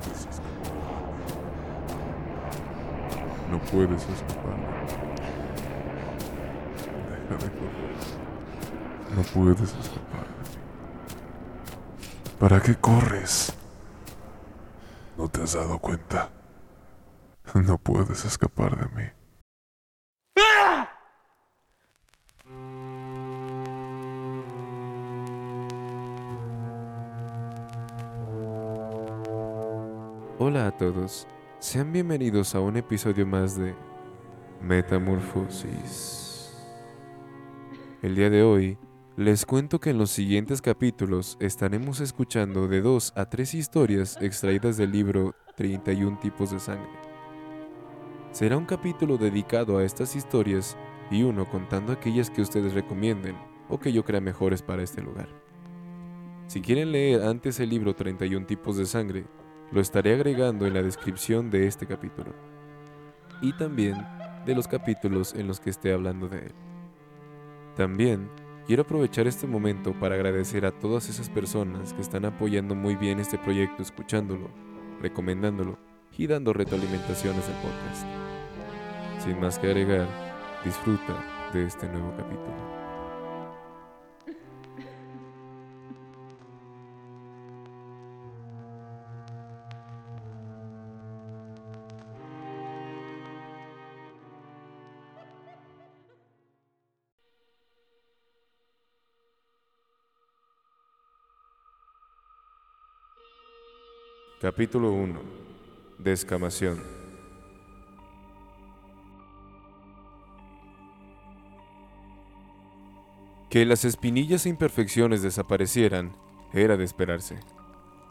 puedes escapar. No puedes escapar. Déjame correr. No puedes escapar. ¿Para qué corres? ¿No te has dado cuenta? No puedes escapar de mí. Hola a todos, sean bienvenidos a un episodio más de Metamorfosis. El día de hoy les cuento que en los siguientes capítulos estaremos escuchando de dos a tres historias extraídas del libro 31 tipos de sangre. Será un capítulo dedicado a estas historias y uno contando aquellas que ustedes recomienden o que yo crea mejores para este lugar. Si quieren leer antes el libro 31 tipos de sangre, lo estaré agregando en la descripción de este capítulo. Y también de los capítulos en los que esté hablando de él. También quiero aprovechar este momento para agradecer a todas esas personas que están apoyando muy bien este proyecto escuchándolo, recomendándolo y dando retroalimentaciones al podcast. Sin más que agregar, disfruta de este nuevo capítulo. Capítulo 1. Descamación. Que las espinillas e imperfecciones desaparecieran era de esperarse,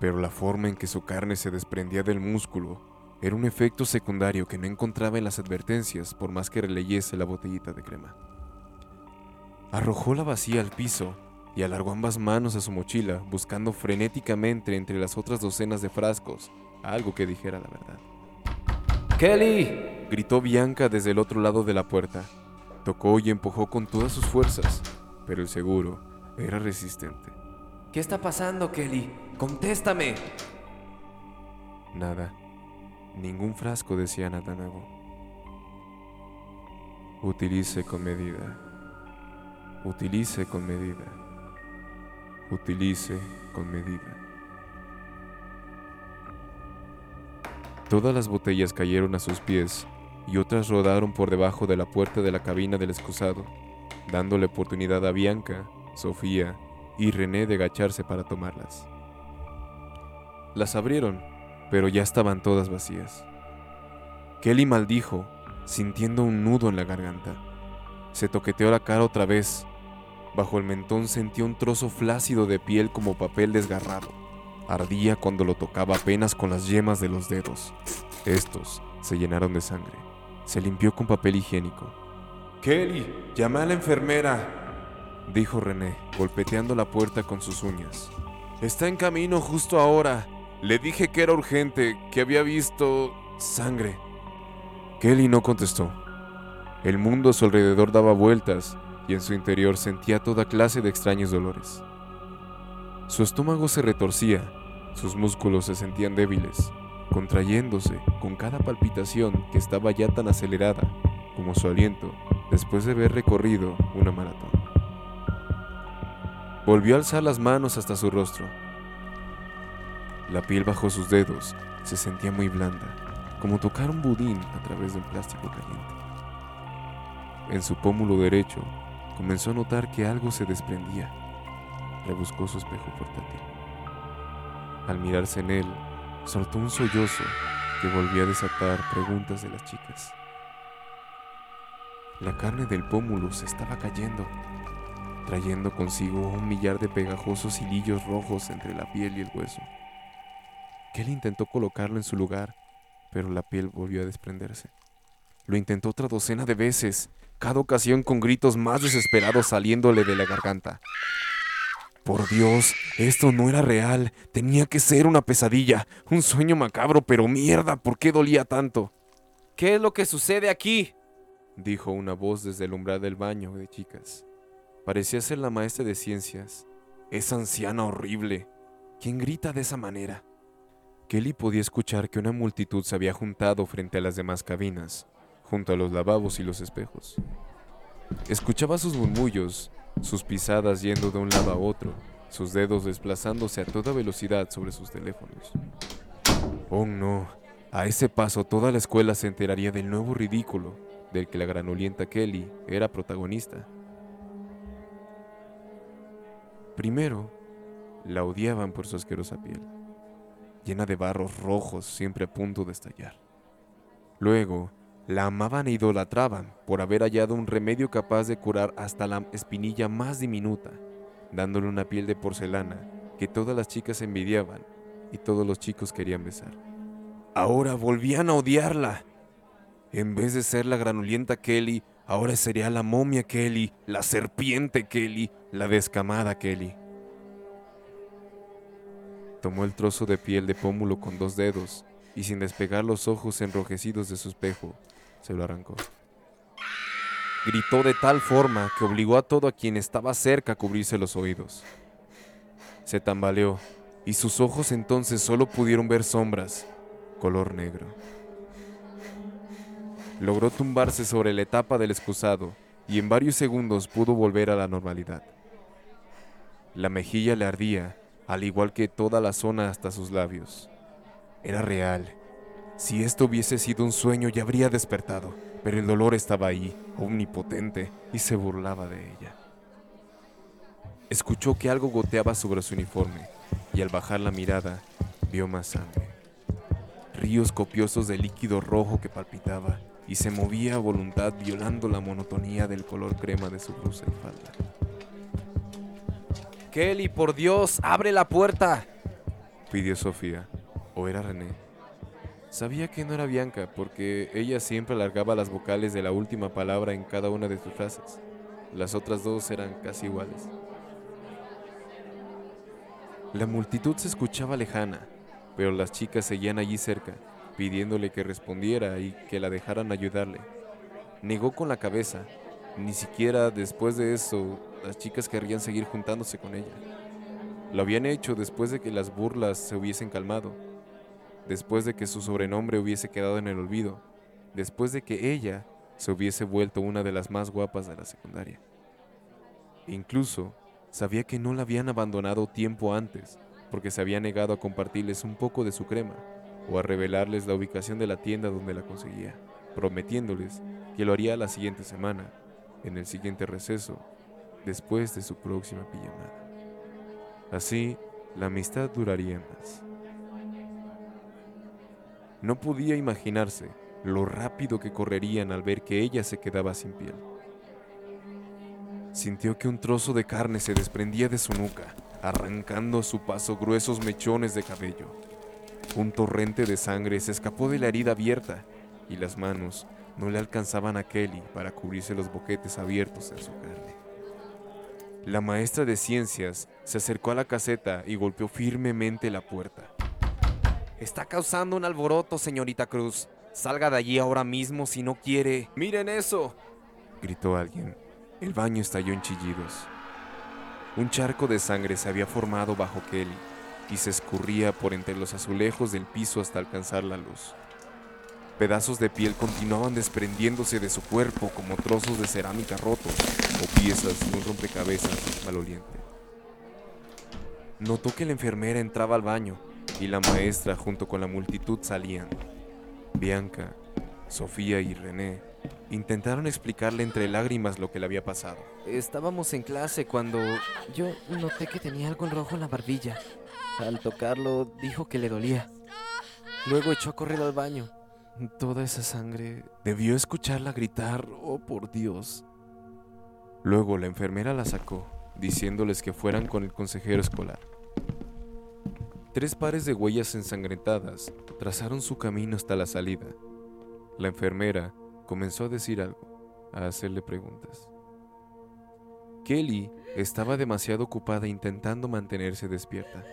pero la forma en que su carne se desprendía del músculo era un efecto secundario que no encontraba en las advertencias por más que releyese la botellita de crema. Arrojó la vacía al piso y alargó ambas manos a su mochila, buscando frenéticamente entre las otras docenas de frascos algo que dijera la verdad. ¡Kelly! gritó Bianca desde el otro lado de la puerta. Tocó y empujó con todas sus fuerzas, pero el seguro era resistente. ¿Qué está pasando, Kelly? ¡Contéstame! Nada. Ningún frasco decía nada nuevo. Utilice con medida. Utilice con medida. Utilice con medida. Todas las botellas cayeron a sus pies y otras rodaron por debajo de la puerta de la cabina del excusado, dándole oportunidad a Bianca, Sofía y René de agacharse para tomarlas. Las abrieron, pero ya estaban todas vacías. Kelly maldijo, sintiendo un nudo en la garganta. Se toqueteó la cara otra vez. Bajo el mentón sentía un trozo flácido de piel como papel desgarrado. Ardía cuando lo tocaba apenas con las yemas de los dedos. Estos se llenaron de sangre. Se limpió con papel higiénico. Kelly, llama a la enfermera, dijo René, golpeteando la puerta con sus uñas. Está en camino justo ahora. Le dije que era urgente, que había visto sangre. Kelly no contestó. El mundo a su alrededor daba vueltas y en su interior sentía toda clase de extraños dolores. Su estómago se retorcía, sus músculos se sentían débiles, contrayéndose con cada palpitación que estaba ya tan acelerada como su aliento después de haber recorrido una maratón. Volvió a alzar las manos hasta su rostro. La piel bajo sus dedos se sentía muy blanda, como tocar un budín a través de un plástico caliente. En su pómulo derecho comenzó a notar que algo se desprendía rebuscó su espejo portátil. Al mirarse en él, soltó un sollozo que volvía a desatar preguntas de las chicas. La carne del pómulo se estaba cayendo, trayendo consigo un millar de pegajosos hilillos rojos entre la piel y el hueso. Kelly intentó colocarlo en su lugar, pero la piel volvió a desprenderse. Lo intentó otra docena de veces, cada ocasión con gritos más desesperados saliéndole de la garganta. Por Dios, esto no era real, tenía que ser una pesadilla, un sueño macabro, pero mierda, ¿por qué dolía tanto? ¿Qué es lo que sucede aquí? dijo una voz desde el umbral del baño de chicas. Parecía ser la maestra de ciencias. Esa anciana horrible. ¿Quién grita de esa manera? Kelly podía escuchar que una multitud se había juntado frente a las demás cabinas, junto a los lavabos y los espejos. Escuchaba sus murmullos, sus pisadas yendo de un lado a otro, sus dedos desplazándose a toda velocidad sobre sus teléfonos. Oh no, a ese paso toda la escuela se enteraría del nuevo ridículo del que la granolienta Kelly era protagonista. Primero, la odiaban por su asquerosa piel, llena de barros rojos siempre a punto de estallar. Luego, la amaban e idolatraban por haber hallado un remedio capaz de curar hasta la espinilla más diminuta, dándole una piel de porcelana que todas las chicas envidiaban y todos los chicos querían besar. Ahora volvían a odiarla. En vez de ser la granulienta Kelly, ahora sería la momia Kelly, la serpiente Kelly, la descamada Kelly. Tomó el trozo de piel de pómulo con dos dedos y sin despegar los ojos enrojecidos de su espejo, se lo arrancó. Gritó de tal forma que obligó a todo a quien estaba cerca a cubrirse los oídos. Se tambaleó y sus ojos entonces solo pudieron ver sombras, color negro. Logró tumbarse sobre la etapa del excusado y en varios segundos pudo volver a la normalidad. La mejilla le ardía, al igual que toda la zona hasta sus labios. Era real. Si esto hubiese sido un sueño ya habría despertado, pero el dolor estaba ahí, omnipotente, y se burlaba de ella. Escuchó que algo goteaba sobre su uniforme, y al bajar la mirada, vio más sangre. Ríos copiosos de líquido rojo que palpitaba y se movía a voluntad violando la monotonía del color crema de su blusa y falda. Kelly, por Dios, abre la puerta. Pidió Sofía, o era René. Sabía que no era Bianca porque ella siempre alargaba las vocales de la última palabra en cada una de sus frases. Las otras dos eran casi iguales. La multitud se escuchaba lejana, pero las chicas seguían allí cerca, pidiéndole que respondiera y que la dejaran ayudarle. Negó con la cabeza. Ni siquiera después de eso las chicas querrían seguir juntándose con ella. Lo habían hecho después de que las burlas se hubiesen calmado, después de que su sobrenombre hubiese quedado en el olvido, después de que ella se hubiese vuelto una de las más guapas de la secundaria. Incluso sabía que no la habían abandonado tiempo antes, porque se había negado a compartirles un poco de su crema o a revelarles la ubicación de la tienda donde la conseguía, prometiéndoles que lo haría la siguiente semana, en el siguiente receso, después de su próxima pijamada. Así, la amistad duraría más. No podía imaginarse lo rápido que correrían al ver que ella se quedaba sin piel. Sintió que un trozo de carne se desprendía de su nuca, arrancando a su paso gruesos mechones de cabello. Un torrente de sangre se escapó de la herida abierta y las manos no le alcanzaban a Kelly para cubrirse los boquetes abiertos en su carne. La maestra de ciencias se acercó a la caseta y golpeó firmemente la puerta. Está causando un alboroto, señorita Cruz. Salga de allí ahora mismo si no quiere. ¡Miren eso! gritó alguien. El baño estalló en chillidos. Un charco de sangre se había formado bajo Kelly y se escurría por entre los azulejos del piso hasta alcanzar la luz. Pedazos de piel continuaban desprendiéndose de su cuerpo como trozos de cerámica rotos o piezas de un rompecabezas maloliente. Notó que la enfermera entraba al baño y la maestra junto con la multitud salían. Bianca, Sofía y René intentaron explicarle entre lágrimas lo que le había pasado. Estábamos en clase cuando yo noté que tenía algo en rojo en la barbilla. Al tocarlo dijo que le dolía. Luego echó a correr al baño. Toda esa sangre debió escucharla gritar, oh por Dios. Luego la enfermera la sacó, diciéndoles que fueran con el consejero escolar. Tres pares de huellas ensangrentadas trazaron su camino hasta la salida. La enfermera comenzó a decir algo, a hacerle preguntas. Kelly estaba demasiado ocupada intentando mantenerse despierta.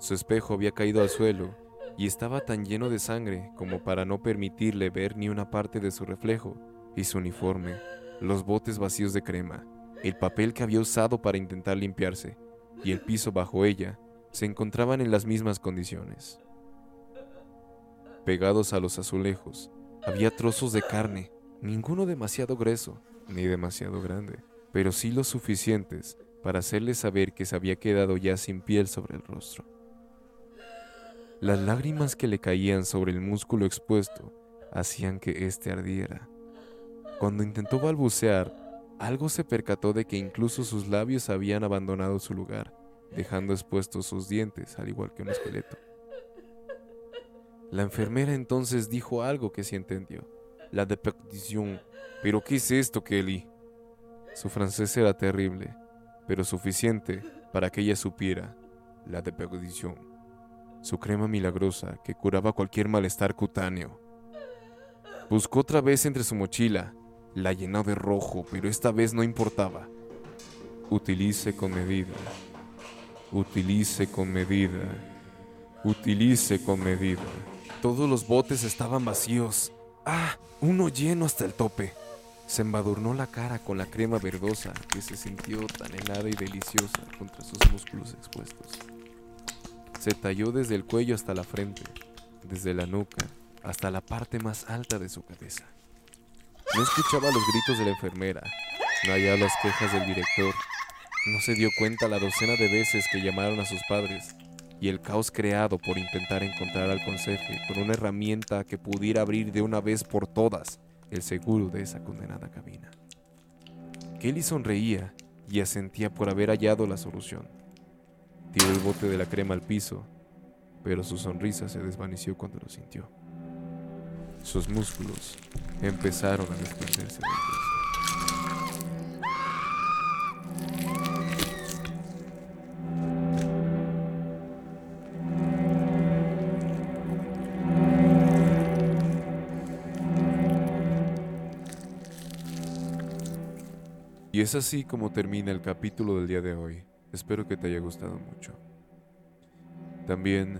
Su espejo había caído al suelo y estaba tan lleno de sangre como para no permitirle ver ni una parte de su reflejo, y su uniforme, los botes vacíos de crema, el papel que había usado para intentar limpiarse, y el piso bajo ella, se encontraban en las mismas condiciones. Pegados a los azulejos, Había trozos de carne, ninguno demasiado grueso ni demasiado grande, pero sí lo suficientes para hacerle saber que se había quedado ya sin piel sobre el rostro. Las lágrimas que le caían sobre el músculo expuesto hacían que éste ardiera. Cuando intentó balbucear, algo se percató de que incluso sus labios habían abandonado su lugar, dejando expuestos sus dientes, al igual que un esqueleto. La enfermera entonces dijo algo que sí entendió. La deperdición. ¿Pero qué es esto, Kelly? Su francés era terrible, pero suficiente para que ella supiera. La deperdición. Su crema milagrosa que curaba cualquier malestar cutáneo. Buscó otra vez entre su mochila. La llenó de rojo, pero esta vez no importaba. Utilice con medida. Utilice con medida. Utilice con medida. Todos los botes estaban vacíos. ¡Ah! Uno lleno hasta el tope. Se embadurnó la cara con la crema verdosa que se sintió tan helada y deliciosa contra sus músculos expuestos. Se talló desde el cuello hasta la frente, desde la nuca hasta la parte más alta de su cabeza. No escuchaba los gritos de la enfermera, no hallaba las quejas del director, no se dio cuenta la docena de veces que llamaron a sus padres y el caos creado por intentar encontrar al conserje con una herramienta que pudiera abrir de una vez por todas el seguro de esa condenada cabina. Kelly sonreía y asentía por haber hallado la solución. Tiró el bote de la crema al piso, pero su sonrisa se desvaneció cuando lo sintió. Sus músculos empezaron a desprenderse del Y es así como termina el capítulo del día de hoy. Espero que te haya gustado mucho. También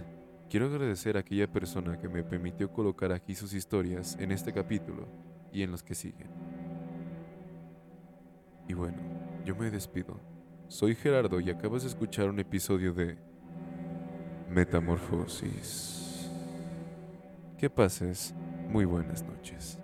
quiero agradecer a aquella persona que me permitió colocar aquí sus historias en este capítulo y en los que siguen. Y bueno, yo me despido. Soy Gerardo y acabas de escuchar un episodio de Metamorfosis. Que pases muy buenas noches.